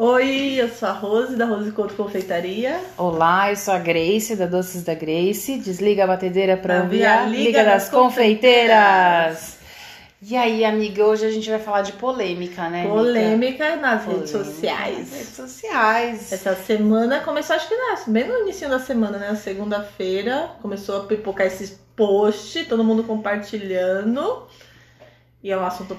Oi, eu sou a Rose, da Rose Couto Confeitaria. Olá, eu sou a Grace, da Doces da Grace. Desliga a batedeira para ouvir a Liga Liga das das Confeiteiras. Confeiteiras. E aí, amiga, hoje a gente vai falar de polêmica, né? amiga? Polêmica nas Polêmica redes Nas sociais. redes sociais. Essa semana começou, acho que né, bem no início da semana, né? Segunda-feira, começou a pipocar esses posts, todo mundo compartilhando. E é um assunto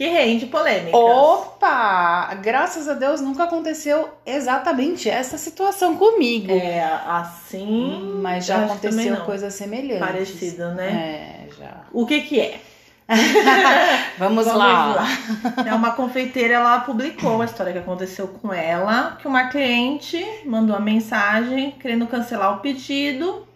que rende polêmica. Opa! Graças a Deus nunca aconteceu exatamente essa situação comigo. É, assim. Mas já aconteceu coisa semelhante. Parecido, né? É, já. O que que é? Vamos, Vamos lá. lá. É uma confeiteira, ela publicou a história que aconteceu com ela, que uma cliente mandou uma mensagem querendo cancelar o pedido,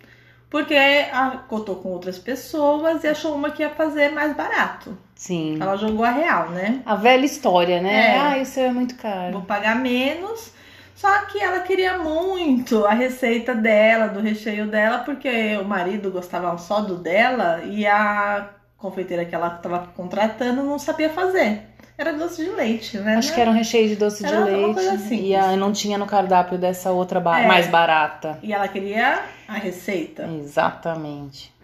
porque a cotou com outras pessoas e achou uma que ia fazer mais barato. Sim. Ela jogou a real, né? A velha história, né? É. Ah, o seu é muito caro. Vou pagar menos. Só que ela queria muito a receita dela, do recheio dela, porque o marido gostava só do dela e a confeiteira que ela estava contratando não sabia fazer. Era doce de leite, né? Acho que era um recheio de doce Era de uma leite. coisa simples. E a, não tinha no cardápio dessa outra ba- É. mais barata. E ela queria a receita. Exatamente.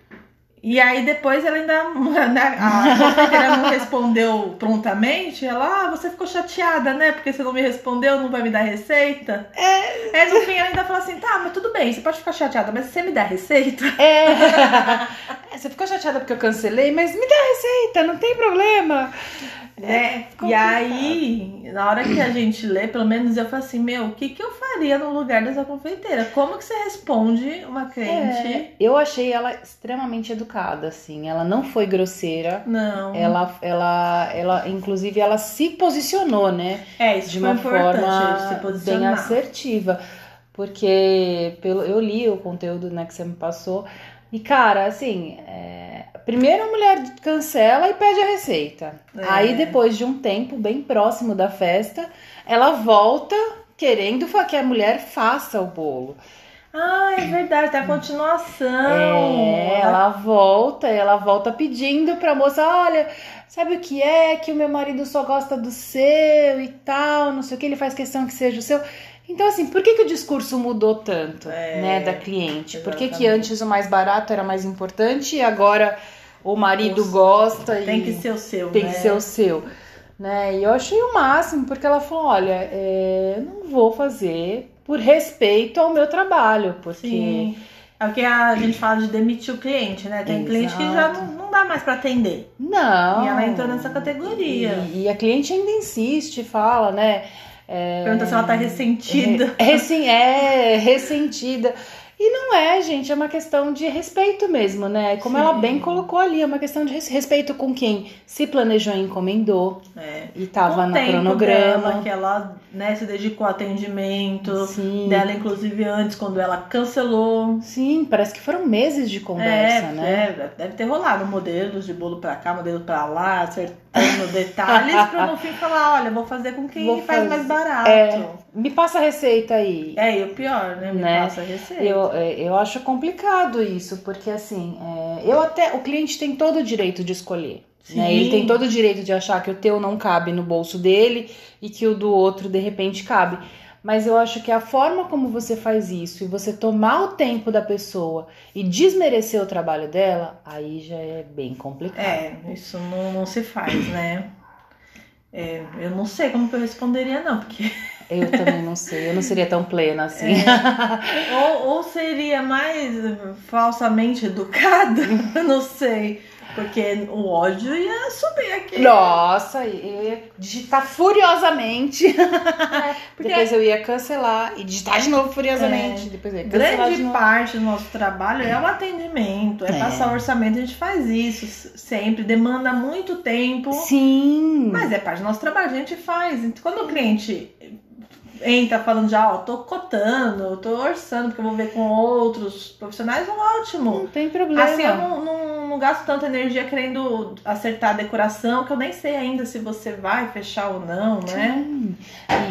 E aí depois ela ainda. né, A confeiteira não respondeu prontamente. Ela, ah, você ficou chateada, né? Porque você não me respondeu, não vai me dar receita. É. Aí no fim ela ainda falou assim: tá, mas tudo bem, você pode ficar chateada, mas você me dá receita? É. Você ficou chateada porque eu cancelei, mas me dá receita, não tem problema. Né? E complicado. aí, na hora que a gente lê, pelo menos eu falo assim: meu, o que, que eu faria no lugar dessa confeiteira? Como que você responde uma cliente? É, eu achei ela extremamente educada, assim. Ela não foi grosseira. Não. Ela, ela, ela, inclusive, ela se posicionou, né? é, isso de uma forma bem assertiva. Porque pelo, eu li o conteúdo né, que você me passou. E, cara, assim, é, primeiro a mulher cancela e pede a receita. É. Aí, depois de um tempo bem próximo da festa, ela volta querendo que a mulher faça o bolo. Ah, é verdade, tem a continuação. É, ela volta, ela volta pedindo pra moça, olha, sabe o que é? Que o meu marido só gosta do seu e tal, não sei o que, ele faz questão que seja o seu. Então, assim, por que, que o discurso mudou tanto, É, né, da cliente? Por que, que antes o mais barato era mais importante e agora o marido Os- gosta e Tem que ser o seu, tem né? que ser o seu? Né? E eu achei o máximo, porque ela falou, olha, é, eu não vou fazer por respeito ao meu trabalho, porque... Sim. É o que a gente fala de demitir o cliente, né? Tem cliente que já Exato. não, não dá mais pra atender. Não. E ela entrou nessa categoria. E, e a cliente ainda insiste, fala, né? É, Pergunta se ela tá ressentida. é, sim, é ressentida. E não é, gente, é uma questão de respeito mesmo, né? Como ela Sim. bem colocou ali, é uma questão de res- respeito com quem se planejou e encomendou É. e tava no cronograma. dela, que ela né, se dedicou ao atendimento Sim. dela, inclusive antes, quando ela cancelou. Sim, parece que foram meses de conversa, é, né? é, deve ter rolado modelos de bolo pra cá, modelo pra lá, acertando detalhes, pra no fim falar, olha, vou fazer com quem Vou faz fazer. mais barato. É. Me passa a receita aí. É, e o pior, né? Me Né? passa a receita. Eu, é, eu acho complicado isso, porque assim, é, eu até. O cliente tem todo o direito de escolher. Né? Ele tem todo o direito de achar que o teu não cabe no bolso dele e que o do outro de repente cabe. Mas eu acho que a forma como você faz isso e você tomar o tempo da pessoa e desmerecer o trabalho dela, aí já é bem complicado. É, isso não, não se faz, né? É, eu não sei como que eu responderia, não, porque. Eu também não sei, eu não seria tão plena assim. É. ou, ou seria mais falsamente educada, não sei. Porque o ódio ia subir aqui. Nossa, eu ia digitar furiosamente. porque Depois eu ia cancelar e digitar de novo furiosamente. Depois eu ia de grande novo. parte do nosso trabalho é o atendimento, é, É. passar orçamento, a gente faz isso sempre, demanda muito tempo. Sim. Mas é parte do nosso trabalho, a gente faz. Então, Quando o cliente entra falando já, ó, tô cotando, tô orçando, porque eu vou ver com outros profissionais, ótimo. Não tem problema. Assim eu não, não, não gasto tanta energia querendo acertar a decoração, que eu nem sei ainda se você vai fechar ou não, né? Sim.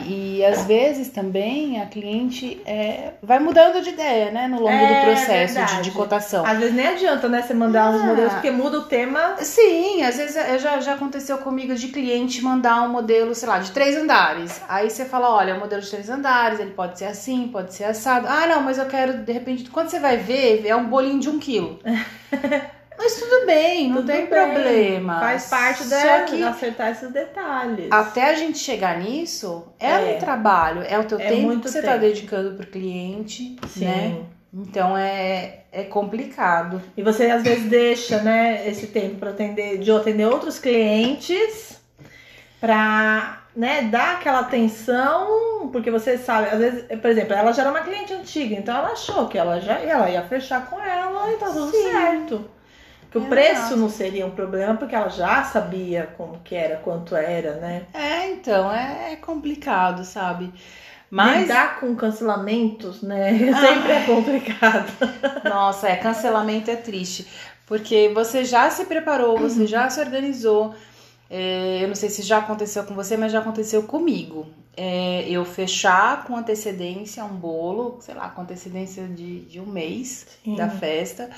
E, e às vezes também a cliente é, vai mudando de ideia, né? No longo É, do processo de, de cotação. Às vezes nem adianta, né, você mandar os Ah. modelos, porque muda o tema. Sim, às vezes é, já, já aconteceu comigo de cliente mandar um modelo, sei lá, de três andares. Aí você fala, olha, é um modelo de três andares, ele pode ser assim, pode ser assado. Ah, não, mas eu quero, de repente, quando você vai ver, é um bolinho de um quilo. mas tudo bem, não Tudo tem bem, problema. Faz parte da, que de acertar esses detalhes. até a gente chegar nisso, é, É. um trabalho, é o teu É tempo muito que você está dedicando pro cliente, Sim. né? Então é, é complicado. E você às vezes deixa, né, esse tempo para atender, de atender outros clientes para, né, dar aquela atenção, porque você sabe, às vezes, por exemplo, ela já era uma cliente antiga, então ela achou que ela já ela ia fechar com ela e tá tudo Sim. certo. Que o Exato. preço não seria um problema, porque ela já sabia como que era, quanto era, né? É, então, é, é complicado, sabe? Mas Lidar com cancelamentos, né? Sempre é complicado. Nossa, é, cancelamento é triste. Porque você já se preparou, Uhum. você já se organizou. É, eu não sei se já aconteceu com você, mas já aconteceu comigo. É, eu fechar com antecedência um bolo, sei lá, com antecedência de, de um mês Sim. da festa.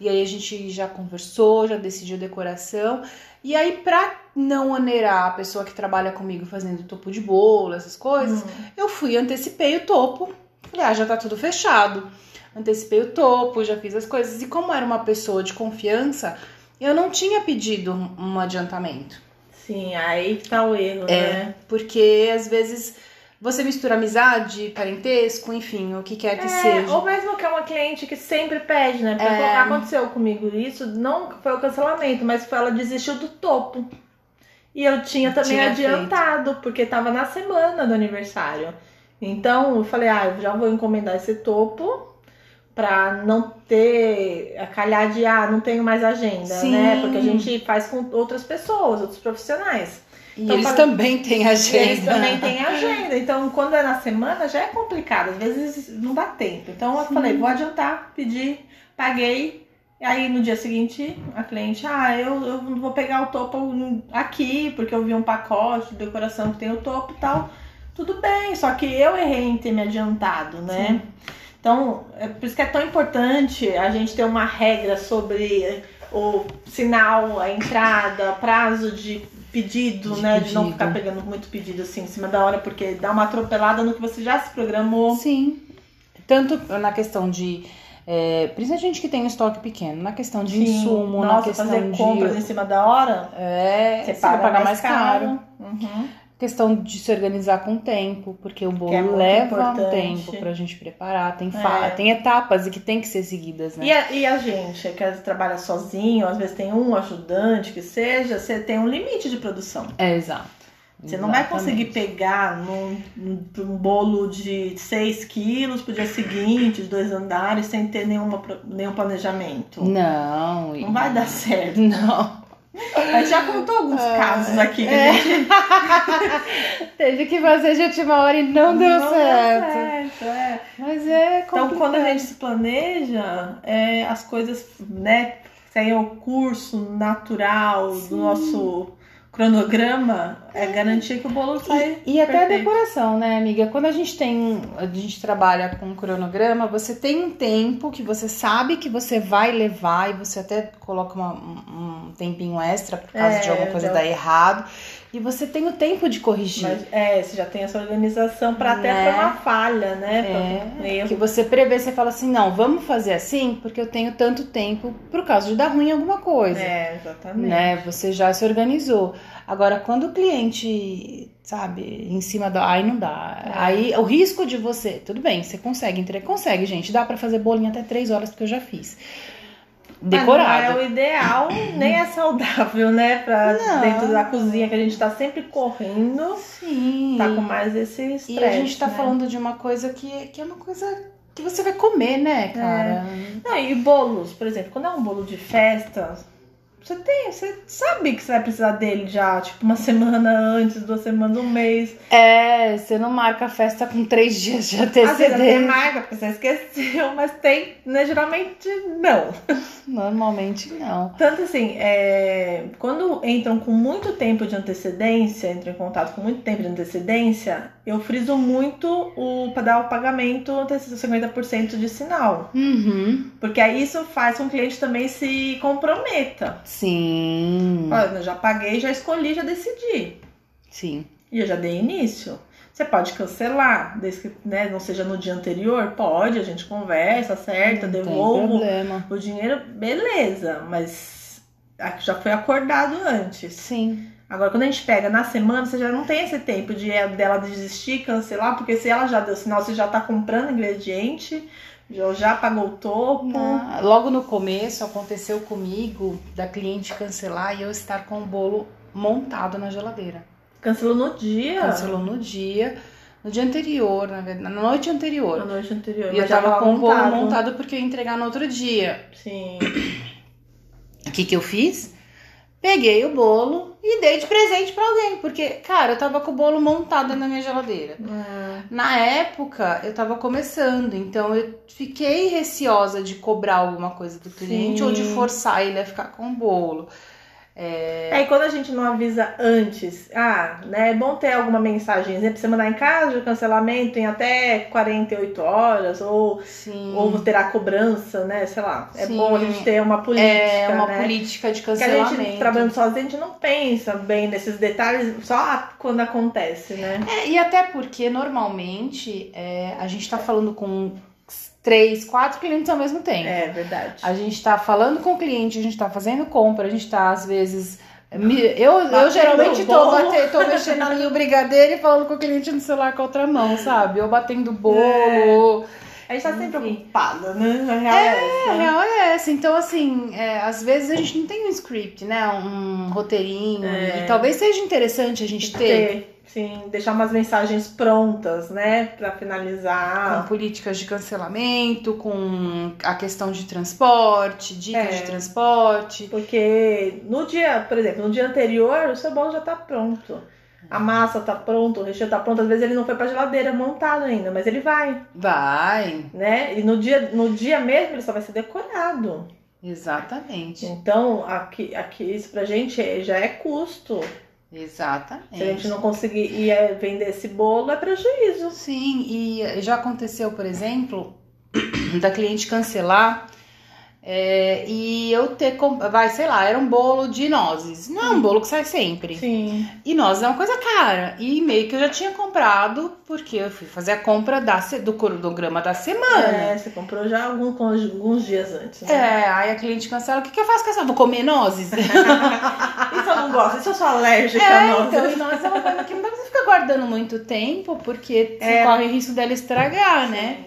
E aí a gente já conversou, já decidiu decoração. E aí, pra não onerar a pessoa que trabalha comigo fazendo topo de bolo, essas coisas, Hum. eu fui, antecipei o topo. Falei, ah, já tá tudo fechado. Antecipei o topo, já fiz as coisas. E como era uma pessoa de confiança, eu não tinha pedido um adiantamento. Sim, aí que tá o erro, É. né? Porque às vezes você mistura amizade, parentesco, enfim, o que quer que É, seja. ou mesmo que é uma cliente que sempre pede, né? Porque É. aconteceu comigo isso, não foi o cancelamento, mas foi ela desistiu do topo. E eu tinha também Tinha adiantado, porque tava na semana do aniversário. Então eu falei, ah, eu já vou encomendar esse topo pra não ter a calhar de, ah, não tenho mais agenda, Sim. né? Porque a gente faz com outras pessoas, outros profissionais. E Então, eles também têm agenda. Eles também têm agenda. Então, quando é na semana, já é complicado. Às vezes não dá tempo. Então, eu falei, vou adiantar, pedi, paguei. E aí, no dia seguinte, a cliente, ah, eu, eu vou pegar o topo aqui, porque eu vi um pacote de decoração que tem o topo e tal. Tudo bem, só que eu errei em ter me adiantado, né? Então, é por isso que é tão importante a gente ter uma regra sobre o sinal, a entrada, prazo de pedido, De né? De não pedido. ficar pegando muito pedido assim em cima da hora, porque dá uma atropelada no que você já se programou. Sim. Tanto na questão de. É, principalmente gente que tem um estoque pequeno, na questão de Sim. insumo, na Nossa, questão fazer de. compras em cima da hora, É, você paga vai pagar mais caro. Uhum. Questão de se organizar com o tempo, porque o bolo é leva um importante. tempo pra gente preparar, tem, fa- É. tem etapas e que tem que ser seguidas, né? E, a, e a gente que trabalha sozinho, às vezes tem um ajudante que seja, você tem um limite de produção. É, exato. Você não vai Exatamente. conseguir pegar num, num- um bolo de 6 quilos pro dia seguinte, de dois andares, sem ter nenhuma, nenhum planejamento. Não. Não vai dar certo. Não. A gente já contou alguns casos aqui que É. a gente Teve que fazer de última hora e não, deu certo. certo, é. Mas é Então, complicado. quando a gente se planeja, é, as coisas, né, sem o curso natural do nosso cronograma, é, garantir que o bolo sai E até a decoração, né, amiga? Quando a gente tem, a gente trabalha com cronograma, você tem um tempo que você sabe que você vai levar e você até coloca uma- um, um tempinho extra por causa É, de alguma coisa já- dar errado. E você tem o tempo de corrigir. Mas, é, você já tem essa organização para até Né? pra uma falha, né? É, um erro. que você prevê, você fala assim, não, vamos fazer assim, porque eu tenho tanto tempo por causa de dar ruim em alguma coisa. É, exatamente. né? Você já se organizou. Agora, quando o cliente, sabe, em cima da. Aí não dá. É. Aí o risco de você. Tudo bem, você consegue entregar. Consegue, gente. Dá pra fazer bolinho até três horas, porque eu já fiz. Mas Decorado. não é o ideal, nem é saudável, né? Pra Não. dentro da cozinha, que a gente tá sempre correndo, Sim. tá com mais esse estresse. E a gente tá né? falando de uma coisa que, que é uma coisa que você vai comer, né, cara? Não, e bolos, por exemplo, quando é um bolo de festa, você tem, você sabe que você vai precisar dele já, tipo, uma semana antes, duas semanas, um mês. É, você não marca a festa com três dias de antecedência. Às vezes até marca, porque você esqueceu, mas tem, né, geralmente não. Normalmente não. Tanto assim, é, quando entram com muito tempo de antecedência, entram em contato com muito tempo de antecedência, eu friso muito o para dar o pagamento 50% de sinal. Uhum. Porque aí isso faz com que o cliente também se comprometa. Sim. Olha, eu já paguei, já escolhi, já decidi. Sim. E eu já dei início. Você pode cancelar, desde que né, não seja no dia anterior? Pode, a gente conversa, acerta, devolvo o dinheiro, beleza, mas já foi acordado antes. Sim. Agora, quando a gente pega na semana, você já não tem esse tempo de dela desistir, cancelar, porque se ela já deu sinal, você já tá comprando ingrediente, já, já pagou o topo. Não. Logo no começo aconteceu comigo da cliente cancelar e eu estar com o bolo montado na geladeira. Cancelou no dia? Cancelou no dia. No dia anterior, na verdade, na noite anterior. Na noite anterior. E eu tava com o bolo montado porque eu ia entregar no outro dia. Sim. O que que eu fiz? Peguei o bolo e dei de presente para alguém, porque, cara, eu tava com o bolo montado na minha geladeira. É. Na época, eu tava começando, então eu fiquei receosa de cobrar alguma coisa do cliente Sim. ou de forçar ele a ficar com o bolo. É... É, e quando a gente não avisa antes, ah, né, é bom ter alguma mensagem, pra você mandar em casa de cancelamento em até 48 horas, ou, Sim. ou terá cobrança, né, sei lá. É Sim. bom a gente ter uma política, é uma né? política de Porque a cancelamento. gente, trabalhando sozinho, a gente não pensa bem nesses detalhes só quando acontece, né? É, e até porque normalmente é, a gente tá falando com três, quatro clientes ao mesmo tempo. É verdade. A gente tá falando com o cliente, a gente tá fazendo compra, a gente tá, às vezes. me- Eu, eu geralmente tô, bate- tô mexendo ali o brigadeiro e falando com o cliente no celular com a outra mão, sabe? Ou batendo bolo. A gente tá sempre ocupada, né? Na real é, É, essa. a real é essa. Então, assim, é, às vezes a gente não tem um script, né? Um roteirinho. É. E talvez seja interessante a gente ter. Ter, sim, deixar umas mensagens prontas, né, Pra Com finalizar. políticas de cancelamento, com a questão de transporte, dicas É. de transporte. Porque no dia, por exemplo, no dia anterior, o seu bolo já tá pronto. A massa tá pronta, o recheio tá pronto. Às vezes ele não foi pra geladeira montado ainda, mas ele vai, Vai, né? E no dia, no dia mesmo ele só vai ser decorado. exatamente. Então, aqui, aqui isso pra gente é- já é custo. Exatamente. Se a gente não conseguir ir é, vender esse bolo, é prejuízo. Sim, e já aconteceu, por exemplo, da cliente cancelar é, e eu ter. Vai, sei lá, era um bolo de nozes. Não é um bolo que sai sempre. Sim. E nozes é uma coisa cara. E meio que eu já tinha comprado, porque eu fui fazer a compra da, do cronograma da semana. É, você comprou já algum- alguns dias antes. Né? É, aí a cliente cancela, o que, que eu faço com essa? Vou comer nozes? Isso eu não gosto, isso eu sou alérgica É, a nozes. então, nozes é uma coisa que não dá pra você ficar guardando muito tempo, porque você É. corre risco dela estragar, né?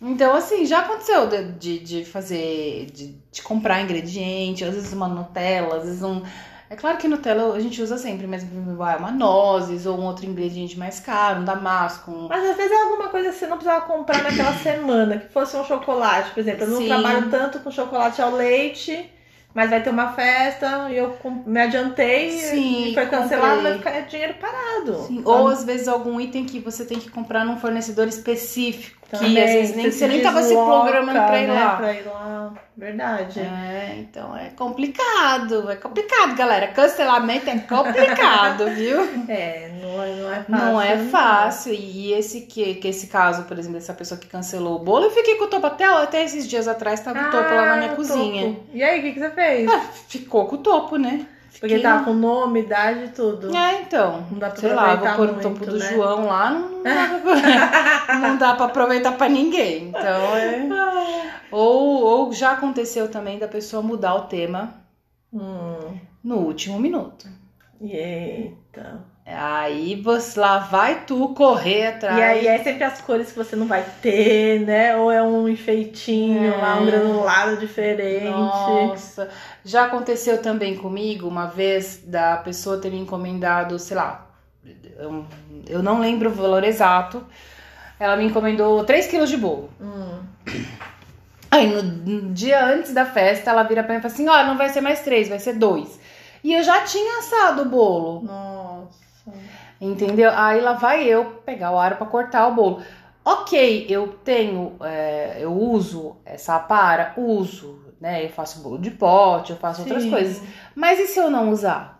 Então, assim, já aconteceu de, de, de fazer, de, de comprar ingrediente, às vezes uma Nutella, às vezes um. É claro que Nutella a gente usa sempre, mas vai uma nozes ou um outro ingrediente mais caro, um damasco. Um... Mas às vezes é alguma coisa que você não precisava comprar naquela semana, que fosse um chocolate, por exemplo. Eu não Sim. trabalho tanto com chocolate ao leite, mas vai ter uma festa e eu me adiantei Sim, e foi cancelado, vai ficar dinheiro parado. Sim, Ou às vezes algum item que você tem que comprar num fornecedor específico, que Também, às vezes nem, você nem tava se programando pra ir né, lá. Pra ir lá. Verdade. É, então é complicado, é complicado, galera. Cancelamento é complicado, viu? É, não é, não é fácil. Não é fácil. E esse que, que esse caso, por exemplo, dessa pessoa que cancelou o bolo, eu fiquei com o topo até, até esses dias atrás, tava o topo lá na minha Ah, o cozinha. topo. E aí, o que, que você fez? Ah, ficou com o topo, né? Porque tava com nome, idade e tudo. É, então. Não dá pra Sei lá, vou pôr o topo do né? João lá, não dá pra, não dá pra aproveitar pra ninguém. Então é. Ou, ou já aconteceu também da pessoa mudar o tema Hum, no último minuto. eita. Aí você lá vai tu correr atrás. E aí é sempre as cores que você não vai ter, né? Ou é um enfeitinho É. lá, um granulado diferente. Nossa, já aconteceu também comigo uma vez da pessoa ter me encomendado, sei lá, eu, eu não lembro o valor exato. Ela me encomendou 3 quilos de bolo. Hum. Aí no, no dia antes da festa, ela vira pra mim e fala assim: ó, não vai ser mais três, vai ser dois. E eu já tinha assado o bolo. Nossa. Entendeu? Aí lá vai eu pegar o aro pra cortar o bolo. Ok, eu tenho, é, eu uso essa para, uso, né? Eu faço bolo de pote, eu faço outras Sim. coisas. Mas e se eu não usar?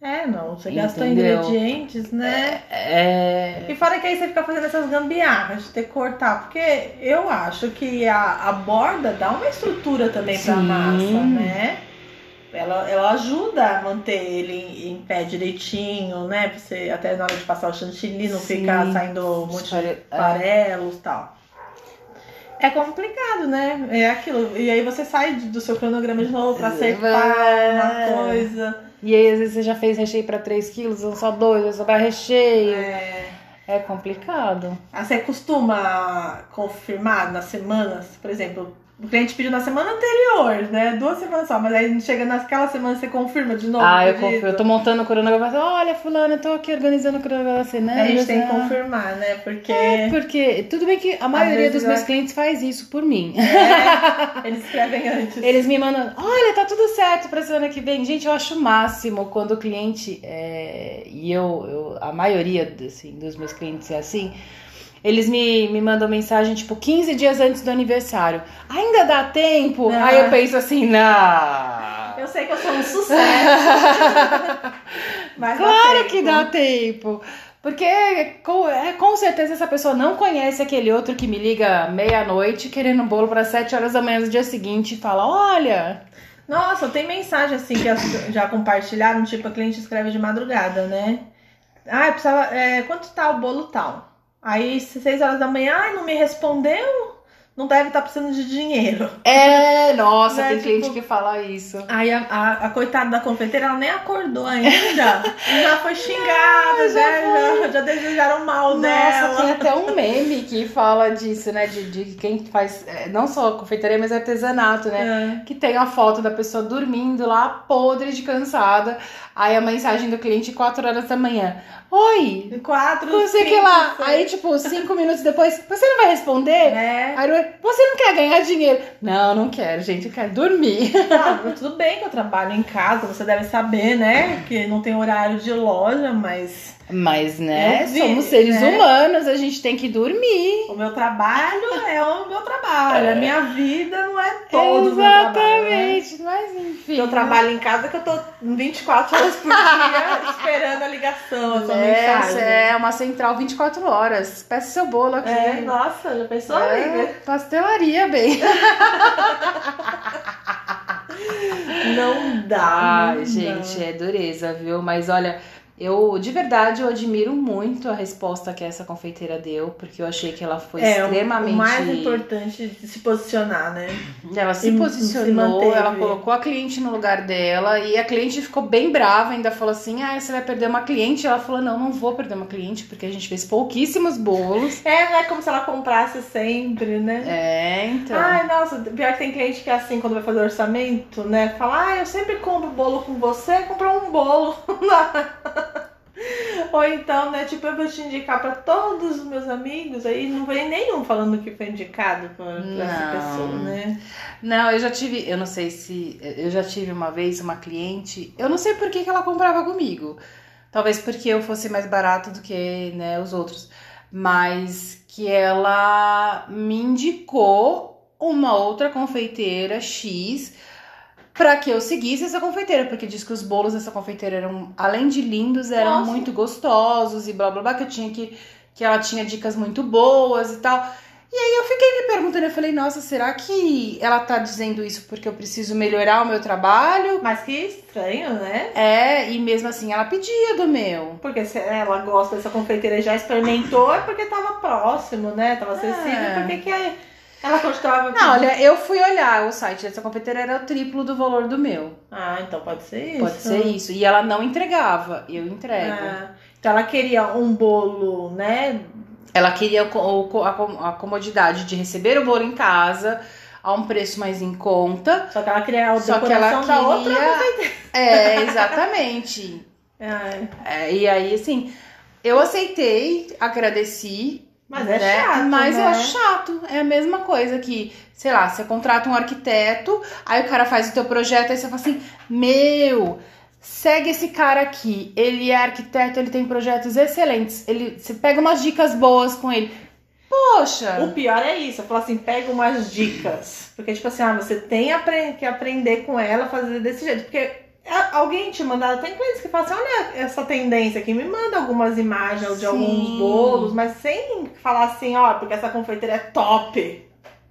É, não, você gastou ingredientes, né? É. E fora que aí você fica fazendo essas gambiarras de ter que cortar, porque eu acho que a, a borda dá uma estrutura também pra Sim. massa, né? Ela, ela ajuda a manter ele em, em pé direitinho, né? Pra você, até na hora de passar o chantilly não Sim. ficar saindo um monte de É. farelos e tal. É complicado, né? É aquilo. E aí você sai do seu cronograma de novo pra acertar É. uma coisa. E aí, às vezes, você já fez recheio pra 3 quilos, são só dois, vai sobrar recheio. É. É complicado. Ah, Você costuma confirmar nas semanas, por exemplo, o cliente pediu na semana anterior, né? Duas semanas só, mas aí chega naquela semana você confirma de novo. Ah, eu confio. Eu tô montando o cronograma e falo, olha, fulano, eu tô aqui organizando o cronograma assim, né? A gente tem que Ah. confirmar, né? Porque É, porque tudo bem que a maioria dos meus clientes faz isso por mim. é, eles escrevem antes. Eles me mandam, olha, tá tudo certo pra semana que vem. Gente, eu acho o máximo quando o cliente, é, e eu, eu, a maioria assim, dos meus clientes é assim, eles me, me mandam mensagem, tipo, 15 dias antes do aniversário. Ainda dá tempo? Ah. Aí eu penso assim, não. Eu sei que eu sou um sucesso. mas Claro tempo. que dá tempo. Porque com, é, com certeza essa pessoa não conhece aquele outro que me liga meia-noite querendo um bolo para 7 horas da manhã do dia seguinte e fala: Olha, Nossa, tem mensagem assim que já compartilharam, tipo, a cliente escreve de madrugada, né? Ah, eu precisava. é, quanto tá o bolo tal? Aí, seis horas da manhã, ai, não me respondeu? Não deve estar precisando de dinheiro. é, nossa, Né, tem tipo- cliente que fala isso. Aí a, a, a coitada da confeiteira, ela nem acordou ainda. e já foi xingada, já, já, já desejaram mal Nossa, dela. tem até um meme que fala disso, né? De, de quem faz, é, não só confeitaria, mas artesanato, né? É. Que tem a foto da pessoa dormindo lá, podre de cansada. Aí a mensagem do cliente, 4 horas da manhã. Oi, É. Quatro, não sei o que cinco, lá. seis. Aí, tipo, cinco minutos depois, você não vai responder? É. Aí, eu, você não quer ganhar dinheiro? Não, não quero, gente, eu quero dormir. Ah, tudo bem que eu trabalho em casa, você deve saber, né? Que não tem horário de loja, mas Mas, né, vi, somos seres né? humanos, a gente tem que dormir. o meu trabalho é o meu trabalho. A minha vida não é todo meu trabalho. Né? Exatamente, mas enfim. Eu trabalho em casa que eu tô 24 horas por dia esperando a ligação, a Essa mensagem. é uma central 24 horas. Peça seu bolo aqui. É, nossa, já pensou, É, amiga? pastelaria, bem. Não dá. Ai, não gente, dá. é dureza, viu? Mas olha, eu de verdade eu admiro muito a resposta que essa confeiteira deu, porque eu achei que ela foi É, o- extremamente. o mais importante de se posicionar, né? Ela se E- posicionou, se ela colocou a cliente no lugar dela e a cliente ficou bem brava, ainda falou assim: ah, você vai perder uma cliente. Ela falou: não, não vou perder uma cliente, porque a gente fez pouquíssimos bolos. É, não é como se ela comprasse sempre, né? É, então. Ai, nossa, pior que tem cliente que é assim, quando vai fazer orçamento, né? Fala, ah, eu sempre compro bolo com você, comprou um bolo. Ou então, né, tipo, eu vou te indicar pra todos os meus amigos, aí não vem nenhum falando que foi indicado pra, pra essa pessoa, né? Não, eu já tive, eu não sei se. Eu já tive uma vez uma cliente, eu não sei por que, que ela comprava comigo. Talvez porque eu fosse mais barato do que né, os outros. Mas que ela me indicou uma outra confeiteira X para que eu seguisse essa confeiteira, porque diz que os bolos dessa confeiteira eram, além de lindos, eram Nossa. muito gostosos e blá blá blá, que eu tinha que. que ela tinha dicas muito boas e tal. E aí eu fiquei me perguntando, eu falei, nossa, será que ela tá dizendo isso porque eu preciso melhorar o meu trabalho? Mas que estranho, né? É, e mesmo assim ela pedia do meu. Porque se ela gosta dessa confeiteira e já experimentou, é porque tava próximo, né? Tava acessível, É. por que que ela continuava Não, olha, eu fui olhar o site dessa confeiteira, era o triplo do valor do meu. Ah, então pode ser isso. Pode ser isso. E ela não entregava, eu entrego. Ah, então ela queria um bolo, né? Ela queria a com- a comodidade de receber o bolo em casa a um preço mais em conta. Só que ela queria a Só que ela da outra. queria. É, exatamente. É, e aí, assim, eu aceitei, agradeci, Mas é né? chato, Mas né? eu acho chato. É a mesma coisa que, sei lá, você contrata um arquiteto, aí o cara faz o teu projeto, aí você fala assim, meu, segue esse cara aqui. Ele é arquiteto, ele tem projetos excelentes. Ele, você pega umas dicas boas com ele. Poxa! O pior é isso, eu falo assim, pega umas dicas. Porque, tipo assim, ah, você tem que aprender com ela, fazer desse jeito. Porque alguém te manda, tem clientes que falam assim, olha essa tendência aqui, me manda algumas imagens de Sim. alguns bolos, mas sem falar assim, ó, porque essa confeiteira é top.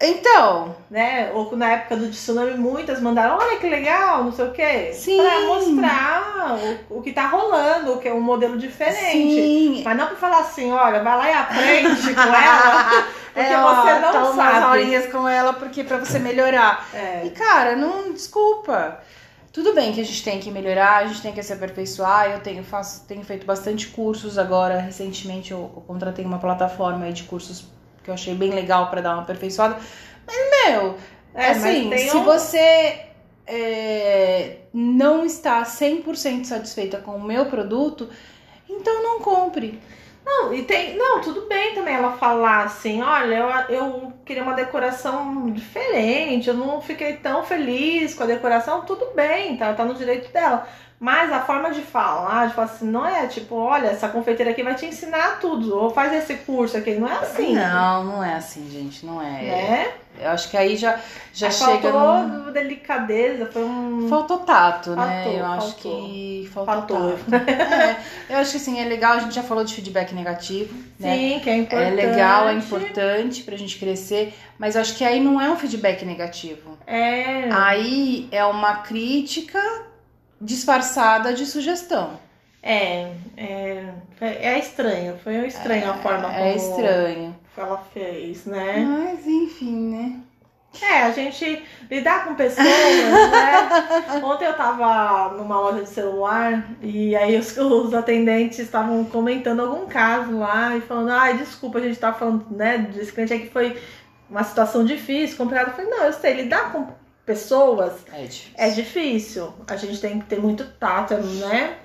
Então, Né? Ou na época do tsunami, muitas mandaram, olha que legal, não sei o quê. Sim. Pra mostrar o, o que tá rolando, o que é um modelo diferente. sim. Mas não pra falar assim, olha, vai lá e aprende com ela, porque É, ó, você não toma umas sabe. aulinhas com ela porque pra você melhorar. É. E cara, não desculpa. Tudo bem que a gente tem que melhorar, a gente tem que se aperfeiçoar. Eu tenho, faço, tenho feito bastante cursos agora. Recentemente eu, eu contratei uma plataforma de cursos que eu achei bem legal pra dar uma aperfeiçoada. Mas, meu, É, assim, se um- você é, não está 100% satisfeita com o meu produto, então não compre. Não, e tem. Não, tudo bem também ela falar assim, olha, eu, eu queria uma decoração diferente, eu não fiquei tão feliz com a decoração, tudo bem, tá, tá no direito dela. Mas a forma de falar, de falar assim, não é tipo, olha, essa confeiteira aqui vai te ensinar tudo, ou faz esse curso aqui, não é assim. Não, não é assim, gente, não é. Né? Eu acho que aí já, já Aí chega faltou num... delicadeza, foi um. Faltou tato, né? Faltou, eu acho faltou. que faltou, Faltou. tato. É, eu acho que assim, é legal, a gente já falou de feedback negativo, né? Sim, que é É importante. legal, é importante pra gente crescer, mas eu acho que aí não é um feedback negativo. É. Aí é uma crítica disfarçada de sugestão. É, é, é estranho, foi estranho a forma como É estranho. Ela fez, né? Mas enfim, né? É, a gente lidar com pessoas, né? Ontem eu tava numa loja de celular e aí os, os atendentes estavam comentando algum caso lá e falando, ai, desculpa, a gente tá falando, né, desse cliente aqui foi uma situação difícil, complicada. Eu falei, não, eu sei, lidar com pessoas É difícil. é difícil. A gente tem que ter muito tato, né?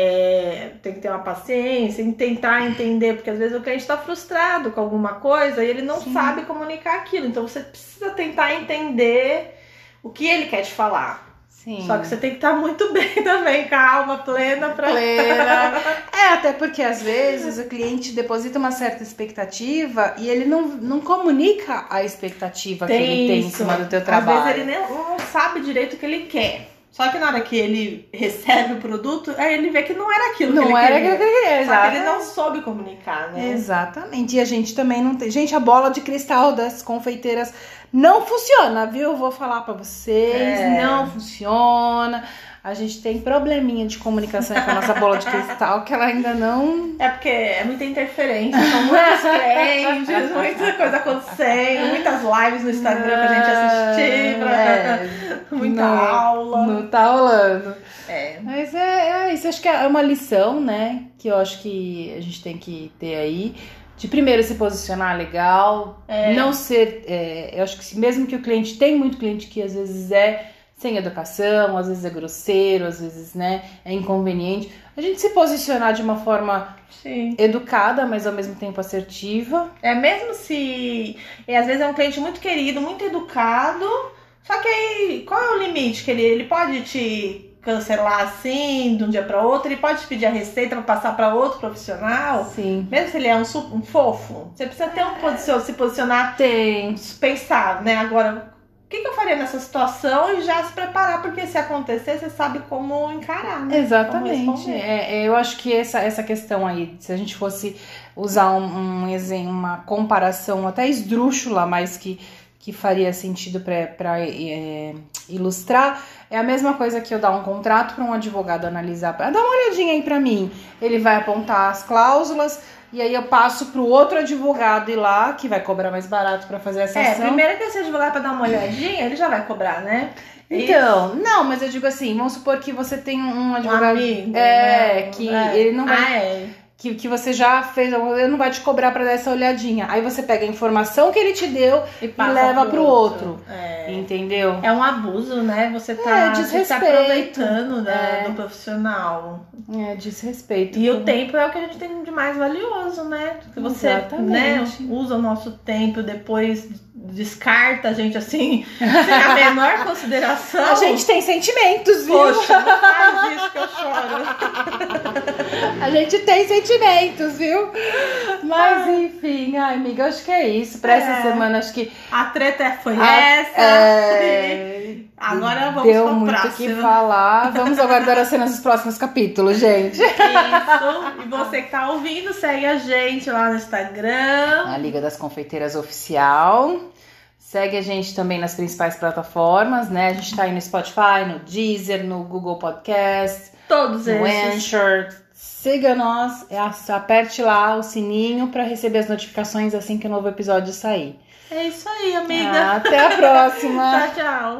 É, tem que ter uma paciência e tentar entender, porque às vezes o cliente está frustrado com alguma coisa e ele não Sim. sabe comunicar aquilo. Então você precisa tentar entender o que ele quer te falar. Sim. Só que você tem que estar muito bem também, calma, plena pra. plena. É, até porque às vezes o cliente deposita uma certa expectativa e ele não, não comunica a expectativa que ele tem em cima do teu Às trabalho. vezes ele nem, não sabe direito o que ele quer. Só que na hora que ele recebe o produto, aí ele vê que não era aquilo que Não ele era queria. que ele queria, Só que ele não soube comunicar, né? Exatamente. E a gente também não tem. Gente, a bola de cristal das confeiteiras não funciona, viu? Vou falar pra vocês. É. Não funciona. A gente tem probleminha de comunicação com a nossa bola de cristal que ela ainda não. É porque é muita interferência, são muitos clientes, muita coisa acontecendo, muitas lives no Instagram pra gente assistir, pra... É, muita não, aula. Não tá rolando. É. Mas é, é isso, acho que é uma lição, né? Que eu acho que a gente tem que ter aí. De primeiro se posicionar legal, É. não ser. é, eu acho que mesmo que o cliente tem muito cliente que às vezes é sem educação, às vezes é grosseiro, às vezes né, é inconveniente. A gente se posicionar de uma forma Sim. educada, mas ao mesmo tempo assertiva. É mesmo se. E às vezes é um cliente muito querido, muito educado. Só que aí, qual é o limite? Que ele, ele pode te cancelar assim, de um dia para outro, ele pode te pedir a receita para passar para outro profissional. Sim. Mesmo se ele é um, um fofo, você precisa ter um posicion- se posicionar Tem. pensar, né? Agora, que, que eu faria nessa situação e já se preparar, porque se acontecer, você sabe como encarar, né? Exatamente. É, é, eu acho que essa, essa questão aí, se a gente fosse usar um, um exemplo, uma comparação até esdrúxula, mas que, que faria sentido para ilustrar, é a mesma coisa que eu dar um contrato para um advogado analisar. Dá uma olhadinha aí para mim. Ele vai apontar as cláusulas. E aí eu passo pro outro advogado ir lá, que vai cobrar mais barato para fazer essa É, ação. primeiro que esse advogado pra dar uma olhadinha, ele já vai cobrar, né? Então, não, mas eu digo assim, vamos supor que você tem um um advogado amigo. é, né? que É. ele não vai Ah, é. Que, que você já fez, ele não vai te cobrar para dar essa olhadinha. Aí você pega a informação que ele te deu e, e leva pro, outro. outro. É. Entendeu? É um abuso, né? Você tá, é, você tá aproveitando né, é. do profissional. É, desrespeito. E o tempo é o que a gente tem de mais valioso, né? Que você né, usa o nosso tempo, depois descarta a gente assim, sem a menor consideração. A gente tem sentimentos, viu? Poxa, não faz isso que eu choro. a gente tem sentimentos, viu? Mas enfim, ai, amiga, acho que é isso. Pra é. essa semana, acho que. A treta foi a, essa. É... Agora vamos Deu muito o que falar. Vamos aguardar as cenas dos próximos capítulos, gente. Isso. E você que tá ouvindo, segue a gente lá no Instagram. A Liga das Confeiteiras Oficial. Segue a gente também nas principais plataformas, né? A gente tá aí no Spotify, no Deezer, no Google Podcast. Todos no esses. Anchor. Siga nós, é, aperte lá o sininho para receber as notificações assim que o novo episódio sair. É isso aí, amiga. Até a próxima. tchau, tchau.